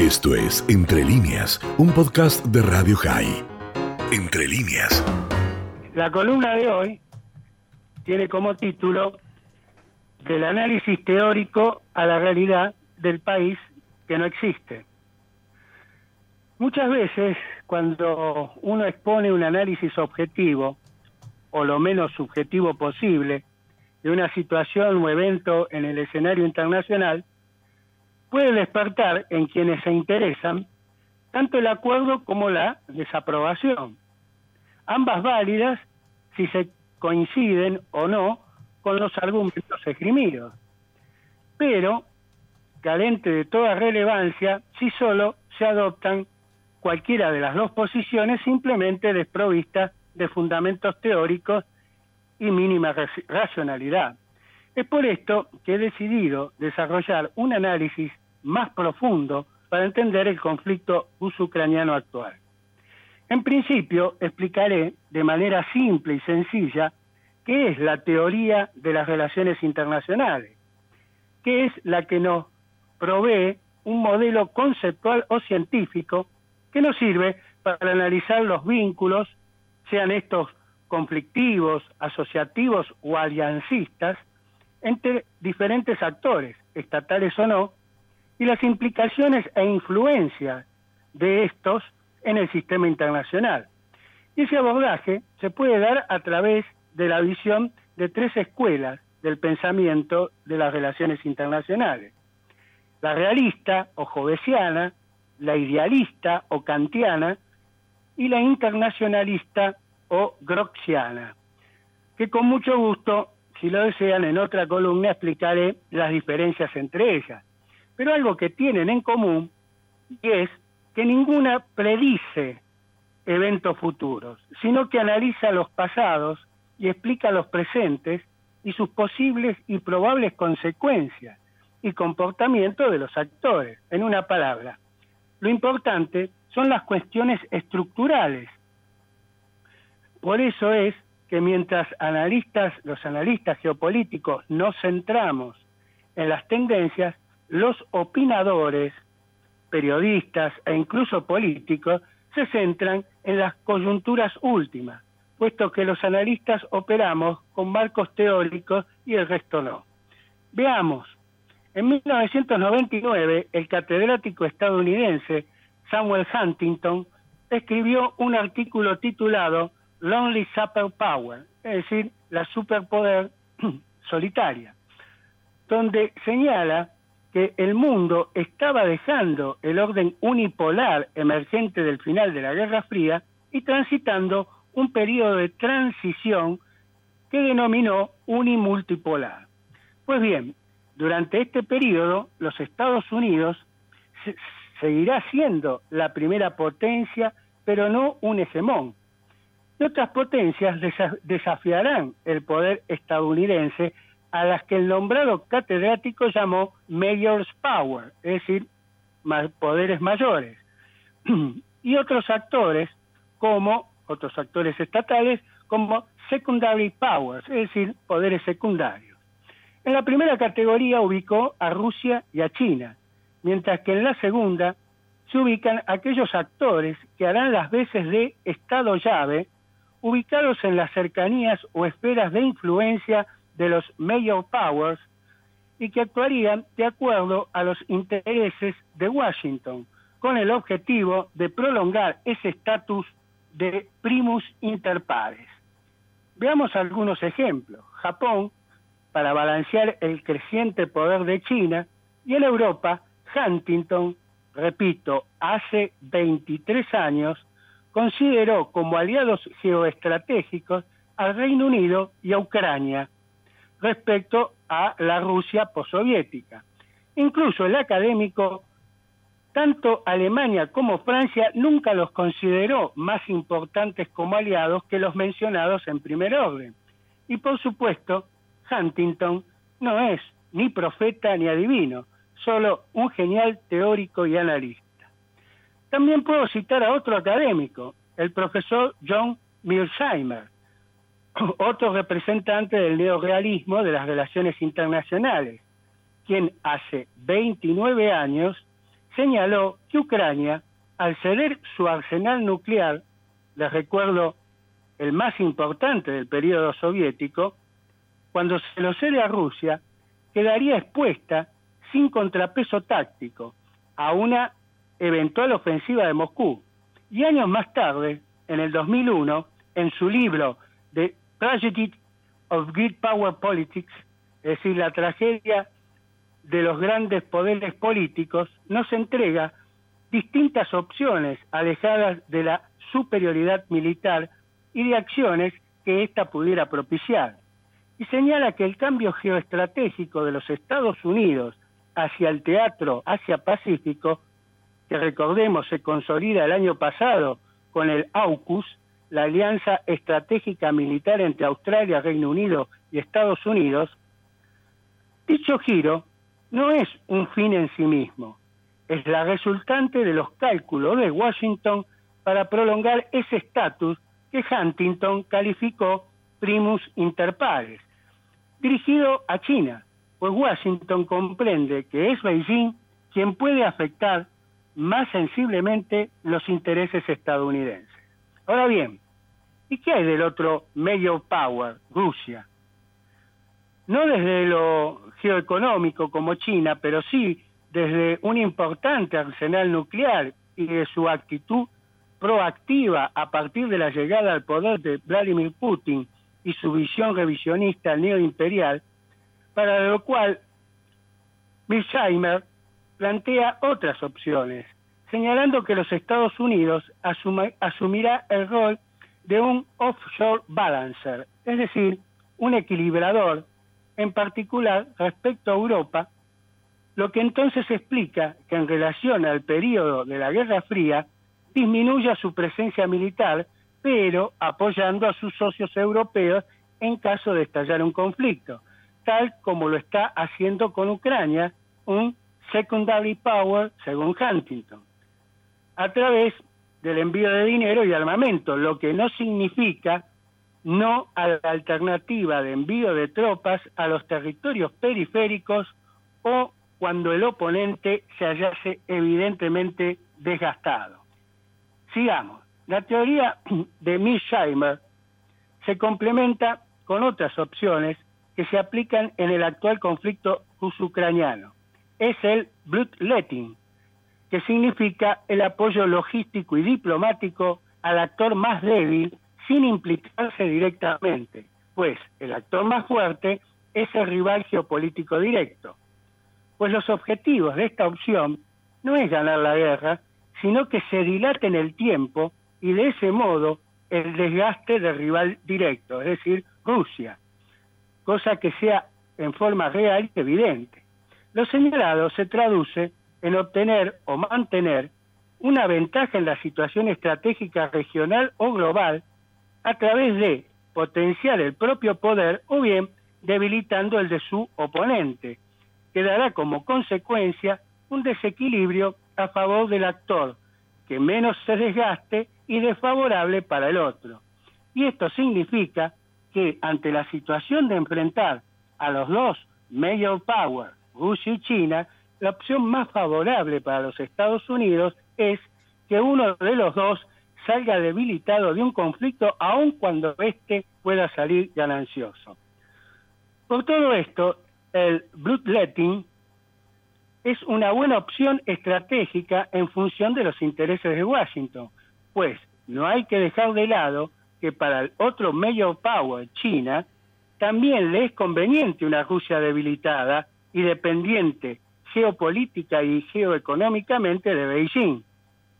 Esto es Entre líneas, un podcast de Radio High. Entre líneas. La columna de hoy tiene como título Del análisis teórico a la realidad del país que no existe. Muchas veces cuando uno expone un análisis objetivo, o lo menos subjetivo posible, de una situación o evento en el escenario internacional, puede despertar en quienes se interesan tanto el acuerdo como la desaprobación, ambas válidas si se coinciden o no con los argumentos esgrimidos, pero carente de toda relevancia si solo se adoptan cualquiera de las dos posiciones simplemente desprovistas de fundamentos teóricos y mínima racionalidad. Es por esto que he decidido desarrollar un análisis más profundo para entender el conflicto ruso-ucraniano actual. En principio, explicaré de manera simple y sencilla qué es la teoría de las relaciones internacionales, qué es la que nos provee un modelo conceptual o científico que nos sirve para analizar los vínculos, sean estos conflictivos, asociativos o aliancistas, entre diferentes actores, estatales o no, y las implicaciones e influencias de estos en el sistema internacional. Y ese abordaje se puede dar a través de la visión de tres escuelas del pensamiento de las relaciones internacionales. La realista o jovesiana, la idealista o kantiana y la internacionalista o groxiana, que con mucho gusto, si lo desean, en otra columna explicaré las diferencias entre ellas pero algo que tienen en común es que ninguna predice eventos futuros, sino que analiza los pasados y explica los presentes y sus posibles y probables consecuencias y comportamiento de los actores. En una palabra, lo importante son las cuestiones estructurales. Por eso es que mientras analistas, los analistas geopolíticos nos centramos en las tendencias, los opinadores, periodistas e incluso políticos se centran en las coyunturas últimas, puesto que los analistas operamos con marcos teóricos y el resto no. Veamos, en 1999 el catedrático estadounidense Samuel Huntington escribió un artículo titulado Lonely Superpower, es decir, la superpoder solitaria, donde señala que el mundo estaba dejando el orden unipolar emergente del final de la Guerra Fría y transitando un periodo de transición que denominó unimultipolar. Pues bien, durante este periodo los Estados Unidos seguirá siendo la primera potencia, pero no un hegemón. Y otras potencias desafiarán el poder estadounidense a las que el nombrado catedrático llamó Mayor's Power, es decir, poderes mayores, y otros actores como otros actores estatales como secondary powers, es decir, poderes secundarios. En la primera categoría ubicó a Rusia y a China, mientras que en la segunda se ubican aquellos actores que harán las veces de Estado llave, ubicados en las cercanías o esferas de influencia de los major powers y que actuarían de acuerdo a los intereses de Washington, con el objetivo de prolongar ese estatus de primus inter pares. Veamos algunos ejemplos. Japón, para balancear el creciente poder de China, y en Europa, Huntington, repito, hace 23 años, consideró como aliados geoestratégicos al Reino Unido y a Ucrania, respecto a la Rusia postsoviética. Incluso el académico, tanto Alemania como Francia nunca los consideró más importantes como aliados que los mencionados en primer orden. Y por supuesto, Huntington no es ni profeta ni adivino, solo un genial teórico y analista. También puedo citar a otro académico, el profesor John Mearsheimer, otro representante del neorealismo de las relaciones internacionales, quien hace 29 años señaló que Ucrania, al ceder su arsenal nuclear, les recuerdo el más importante del periodo soviético, cuando se lo cede a Rusia, quedaría expuesta sin contrapeso táctico a una eventual ofensiva de Moscú. Y años más tarde, en el 2001, en su libro The Tragedy of Great Power Politics, es decir, la tragedia de los grandes poderes políticos, nos entrega distintas opciones alejadas de la superioridad militar y de acciones que ésta pudiera propiciar. Y señala que el cambio geoestratégico de los Estados Unidos hacia el teatro Asia-Pacífico, que recordemos se consolida el año pasado con el AUKUS, la Alianza Estratégica Militar entre Australia, Reino Unido y Estados Unidos, dicho giro no es un fin en sí mismo, es la resultante de los cálculos de Washington para prolongar ese estatus que Huntington calificó primus inter pares, dirigido a China, pues Washington comprende que es Beijing quien puede afectar más sensiblemente los intereses estadounidenses. Ahora bien, ¿y qué hay del otro major power, Rusia? No desde lo geoeconómico como China, pero sí desde un importante arsenal nuclear y de su actitud proactiva a partir de la llegada al poder de Vladimir Putin y su visión revisionista neoimperial, para lo cual Milsheimer plantea otras opciones, señalando que los Estados Unidos asumirá el rol de un offshore balancer, es decir, un equilibrador, en particular respecto a Europa, lo que entonces explica que en relación al periodo de la Guerra Fría disminuya su presencia militar, pero apoyando a sus socios europeos en caso de estallar un conflicto, tal como lo está haciendo con Ucrania, un secondary power, según Huntington, a través del envío de dinero y armamento, lo que no significa no a la alternativa de envío de tropas a los territorios periféricos o cuando el oponente se hallase evidentemente desgastado. Sigamos. La teoría de Milsheimer se complementa con otras opciones que se aplican en el actual conflicto ruso-ucraniano. Es el bloodletting, que significa el apoyo logístico y diplomático al actor más débil sin implicarse directamente, pues el actor más fuerte es el rival geopolítico directo. Pues los objetivos de esta opción no es ganar la guerra, sino que se dilate en el tiempo y de ese modo el desgaste del rival directo, es decir, Rusia, cosa que sea en forma real y evidente. Lo señalado se traduce en obtener o mantener una ventaja en la situación estratégica regional o global a través de potenciar el propio poder o bien debilitando el de su oponente, que dará como consecuencia un desequilibrio a favor del actor, que menos se desgaste y desfavorable para el otro. Y esto significa que ante la situación de enfrentar a los dos major powers, Rusia y China, la opción más favorable para los Estados Unidos es que uno de los dos salga debilitado de un conflicto aun cuando éste pueda salir ganancioso. Por todo esto, el bloodletting es una buena opción estratégica en función de los intereses de Washington, pues no hay que dejar de lado que para el otro major power, China, también le es conveniente una Rusia debilitada y dependiente geopolítica y geoeconómicamente de Beijing,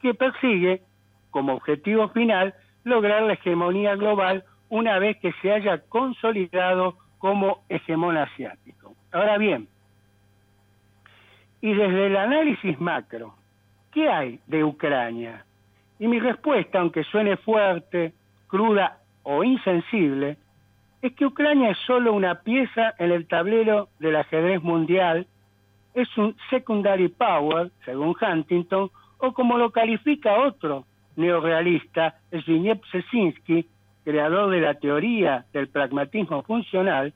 que persigue como objetivo final lograr la hegemonía global una vez que se haya consolidado como hegemón asiático. Ahora bien, y desde el análisis macro, ¿qué hay de Ucrania? Y mi respuesta, aunque suene fuerte, cruda o insensible, es que Ucrania es solo una pieza en el tablero del ajedrez mundial, es un secondary power, según Huntington, o como lo califica otro neorealista, Zbigniew Brzezinski, creador de la teoría del pragmatismo funcional,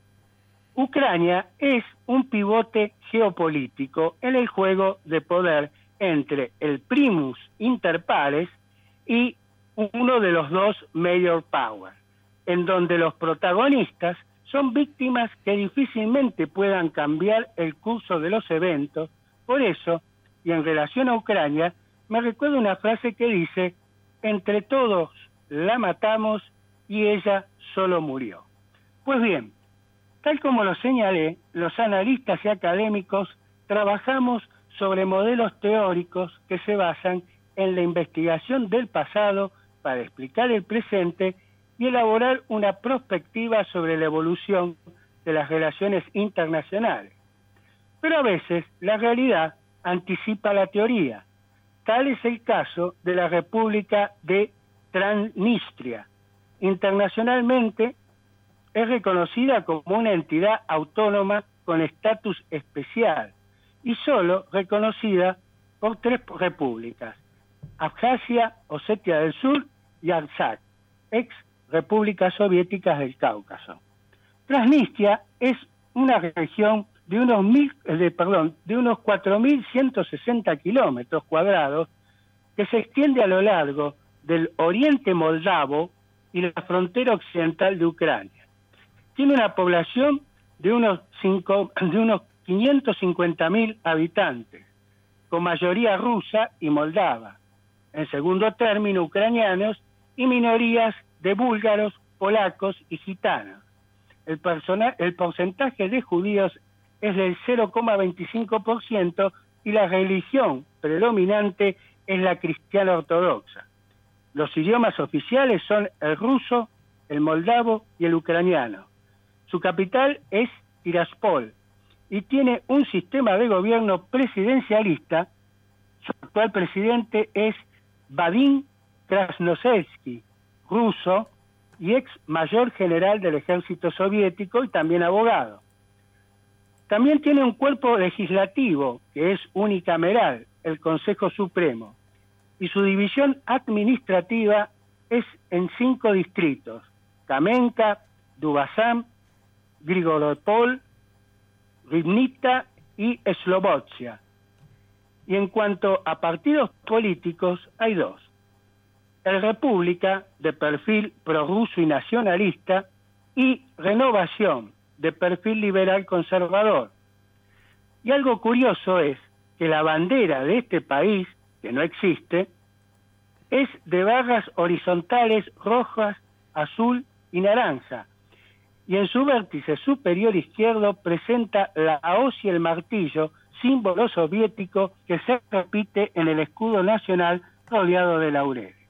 Ucrania es un pivote geopolítico en el juego de poder entre el primus inter pares y uno de los dos major powers, en donde los protagonistas son víctimas que difícilmente puedan cambiar el curso de los eventos. Por eso, y en relación a Ucrania, me recuerdo una frase que dice, entre todos la matamos y ella solo murió. Pues bien, tal como lo señalé, los analistas y académicos trabajamos sobre modelos teóricos que se basan en la investigación del pasado para explicar el presente y elaborar una perspectiva sobre la evolución de las relaciones internacionales. Pero a veces la realidad anticipa la teoría. Tal es el caso de la República de Transnistria. Internacionalmente es reconocida como una entidad autónoma con estatus especial y solo reconocida por tres repúblicas, Abjasia, Osetia del Sur y Artsakh, ex repúblicas soviéticas del Cáucaso. Transnistria es una región de unos mil, de, unos 4.160 kilómetros cuadrados que se extiende a lo largo del oriente moldavo y la frontera occidental de Ucrania. Tiene una población de unos, de unos 550.000 habitantes, con mayoría rusa y moldava. En segundo término, ucranianos y minorías de búlgaros, polacos y gitanos. El, el porcentaje de judíos es del 0,25% y la religión predominante es la cristiana ortodoxa. Los idiomas oficiales son el ruso, el moldavo y el ucraniano. Su capital es Tiraspol y tiene un sistema de gobierno presidencialista. Su actual presidente es Vadim Krasnoselsky, ruso y ex mayor general del ejército soviético y también abogado. También tiene un cuerpo legislativo que es unicameral, el Consejo Supremo, y su división administrativa es en cinco distritos, Kamenka, Dubasam, Grigoropol, Rivnita y Slobodzia. Y en cuanto a partidos políticos, hay dos el República, de perfil prorruso y nacionalista, y Renovación, de perfil liberal conservador. Y algo curioso es que la bandera de este país, que no existe, es de barras horizontales rojas, azul y naranja, y en su vértice superior izquierdo presenta la hoz y el martillo, símbolo soviético que se repite en el escudo nacional rodeado de laureles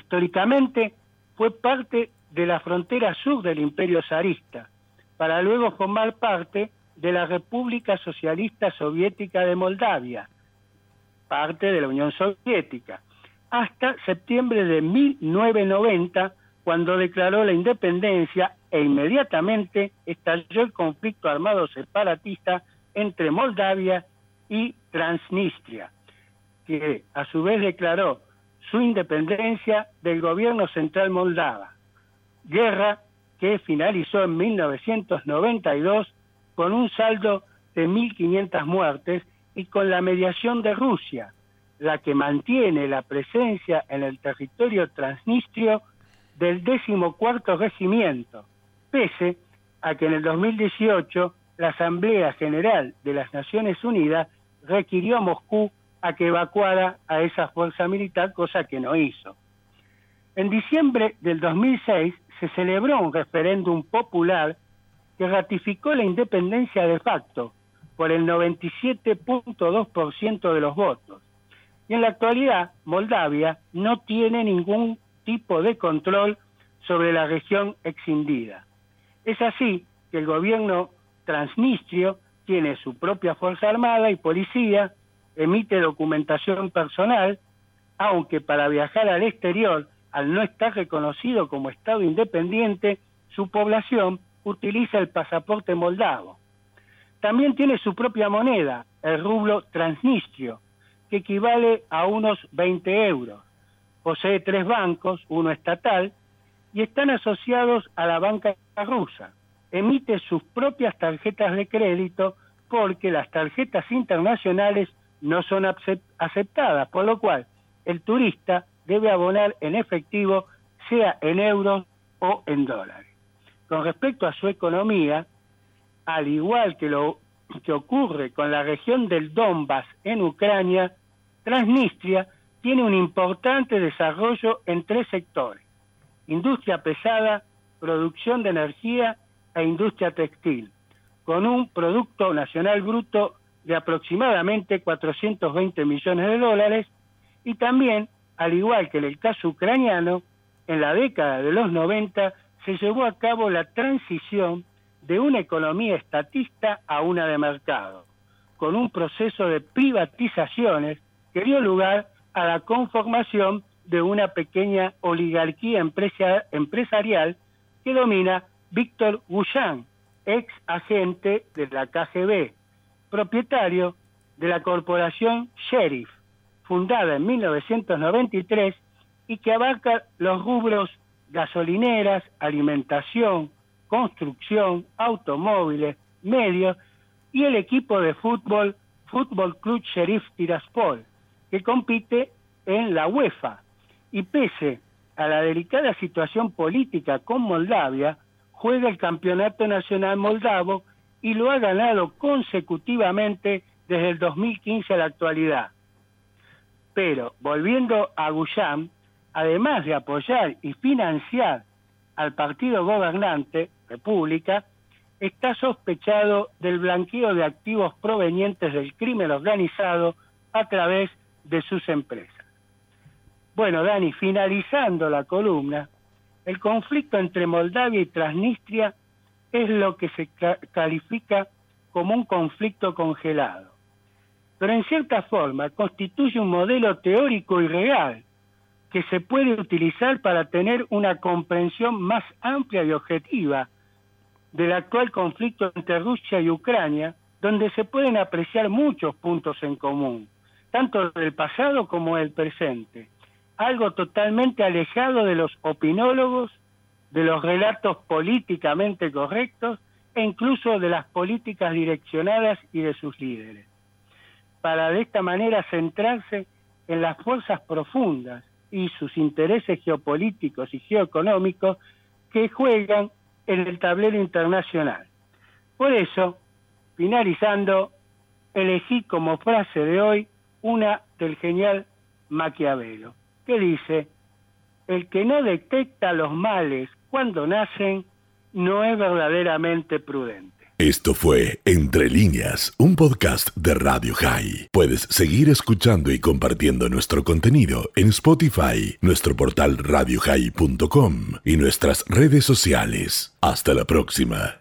históricamente fue parte de la frontera sur del imperio zarista, para luego formar parte de la República Socialista Soviética de Moldavia, parte de la Unión Soviética, hasta septiembre de 1990, cuando declaró la independencia e inmediatamente estalló el conflicto armado separatista entre Moldavia y Transnistria, que a su vez declaró su independencia del gobierno central moldava, guerra que finalizó en 1992 con un saldo de 1.500 muertes y con la mediación de Rusia, la que mantiene la presencia en el territorio transnistrio del decimocuarto regimiento, pese a que en el 2018 la Asamblea General de las Naciones Unidas requirió a Moscú a que evacuara a esa fuerza militar, cosa que no hizo. En diciembre del 2006 se celebró un referéndum popular que ratificó la independencia de facto por el 97.2% de los votos. Y en la actualidad, Moldavia no tiene ningún tipo de control sobre la región exindida. Es así que el gobierno transnistrio tiene su propia fuerza armada y policía, emite documentación personal, aunque para viajar al exterior, al no estar reconocido como Estado independiente, su población utiliza el pasaporte moldavo. También tiene su propia moneda, el rublo transnistrio, que equivale a unos 20 euros. Posee tres bancos, uno estatal, y están asociados a la banca rusa. Emite sus propias tarjetas de crédito porque las tarjetas internacionales no son aceptadas, por lo cual el turista debe abonar en efectivo, sea en euros o en dólares. Con respecto a su economía, al igual que lo que ocurre con la región del Donbass en Ucrania, Transnistria tiene un importante desarrollo en tres sectores, industria pesada, producción de energía e industria textil, con un Producto Nacional Bruto de aproximadamente 420 millones de dólares y también, al igual que en el caso ucraniano, en la década de los 90 se llevó a cabo la transición de una economía estatista a una de mercado, con un proceso de privatizaciones que dio lugar a la conformación de una pequeña oligarquía empresarial que domina Víctor Guyán, ex agente de la KGB, propietario de la corporación Sheriff, fundada en 1993 y que abarca los rubros gasolineras, alimentación, construcción, automóviles, medios y el equipo de fútbol Fútbol Club Sheriff Tiraspol, que compite en la UEFA. Y pese a la delicada situación política con Moldavia, juega el Campeonato Nacional Moldavo y lo ha ganado consecutivamente desde el 2015 a la actualidad. Pero, volviendo a Guyán, además de apoyar y financiar al partido gobernante, República, está sospechado del blanqueo de activos provenientes del crimen organizado a través de sus empresas. Bueno, Dani, finalizando la columna, el conflicto entre Moldavia y Transnistria es lo que se califica como un conflicto congelado, pero en cierta forma constituye un modelo teórico y real que se puede utilizar para tener una comprensión más amplia y objetiva del actual conflicto entre Rusia y Ucrania, donde se pueden apreciar muchos puntos en común, tanto del pasado como del presente, algo totalmente alejado de los opinólogos, de los relatos políticamente correctos e incluso de las políticas direccionadas y de sus líderes, para de esta manera centrarse en las fuerzas profundas y sus intereses geopolíticos y geoeconómicos que juegan en el tablero internacional. Por eso, finalizando, elegí como frase de hoy una del genial Maquiavelo, que dice, el que no detecta los males cuando nacen no es verdaderamente prudente. Esto fue Entre líneas, un podcast de Radio High. Puedes seguir escuchando y compartiendo nuestro contenido en Spotify, nuestro portal radiohigh.com y nuestras redes sociales. Hasta la próxima.